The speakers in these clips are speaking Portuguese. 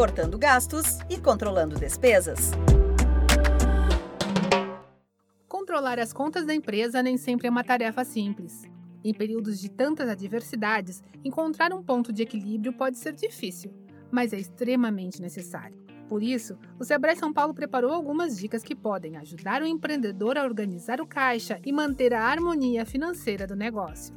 cortando gastos e controlando despesas. Controlar as contas da empresa nem sempre é uma tarefa simples. Em períodos de tantas adversidades, encontrar um ponto de equilíbrio pode ser difícil, mas é extremamente necessário. Por isso, o Sebrae São Paulo preparou algumas dicas que podem ajudar o empreendedor a organizar o caixa e manter a harmonia financeira do negócio.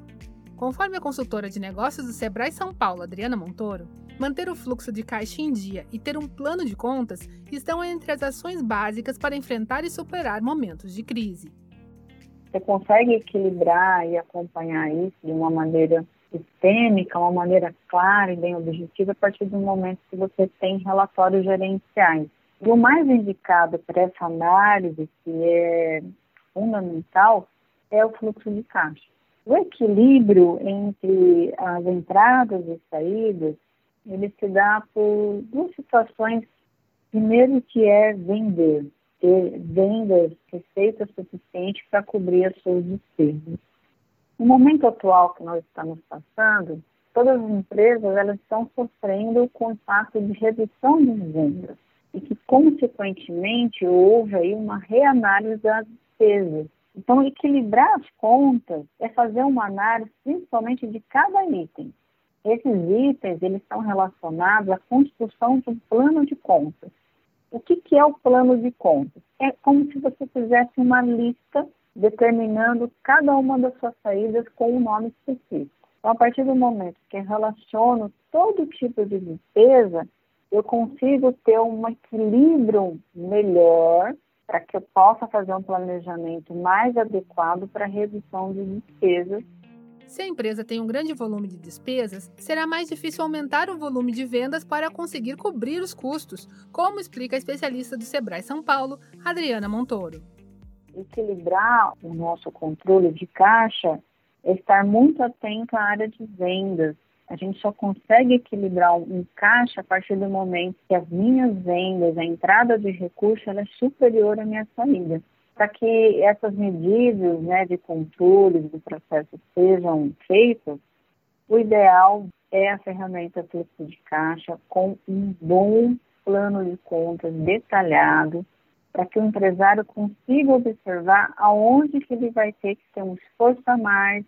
Conforme a consultora de negócios do Sebrae São Paulo, Adriana Montoro, manter o fluxo de caixa em dia e ter um plano de contas estão entre as ações básicas para enfrentar e superar momentos de crise. Você consegue equilibrar e acompanhar isso de uma maneira sistêmica, uma maneira clara e bem objetiva a partir do momento que você tem relatórios gerenciais. E o mais indicado para essa análise, que é fundamental, é o fluxo de caixa. O equilíbrio entre as entradas e saídas, ele se dá por duas situações. Primeiro que é vender ter vendas, receita suficiente para cobrir as suas despesas. No momento atual que nós estamos passando, todas as empresas elas estão sofrendo com o impacto de redução de vendas e que, consequentemente, houve aí uma reanálise das despesas. Então, equilibrar as contas é fazer uma análise principalmente de cada item. Esses itens eles estão relacionados à construção de um plano de contas. O que, que é o plano de contas? É como se você fizesse uma lista determinando cada uma das suas saídas com um nome específico. Então, a partir do momento que eu relaciono todo tipo de despesa, eu consigo ter um equilíbrio melhor para que eu possa fazer um planejamento mais adequado para a redução de despesas se a empresa tem um grande volume de despesas, será mais difícil aumentar o volume de vendas para conseguir cobrir os custos, como explica a especialista do Sebrae São Paulo, Adriana Montoro. Equilibrar o nosso controle de caixa é estar muito atento à área de vendas. A gente só consegue equilibrar um caixa a partir do momento que as minhas vendas, a entrada de recurso, é superior à minha saída para que essas medidas né, de controle do processo sejam feitas, o ideal é a ferramenta fluxo de caixa com um bom plano de contas detalhado para que o empresário consiga observar aonde que ele vai ter que ter um esforço a mais,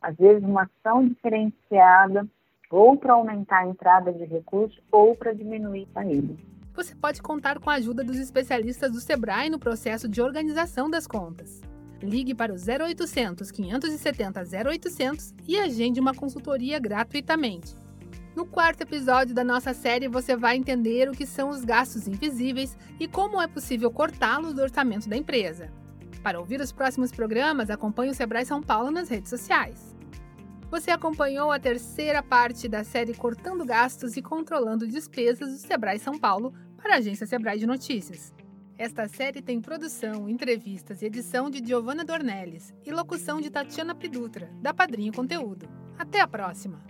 às vezes uma ação diferenciada, ou para aumentar a entrada de recursos ou para diminuir a saída você pode contar com a ajuda dos especialistas do Sebrae no processo de organização das contas. Ligue para o 0800 570 0800 e agende uma consultoria gratuitamente. No quarto episódio da nossa série, você vai entender o que são os gastos invisíveis e como é possível cortá-los do orçamento da empresa. Para ouvir os próximos programas, acompanhe o Sebrae São Paulo nas redes sociais. Você acompanhou a terceira parte da série Cortando Gastos e Controlando Despesas do Sebrae São Paulo para a agência Sebrae de Notícias. Esta série tem produção, entrevistas e edição de Giovanna Dornelles e locução de Tatiana Pidutra, da Padrinho Conteúdo. Até a próxima!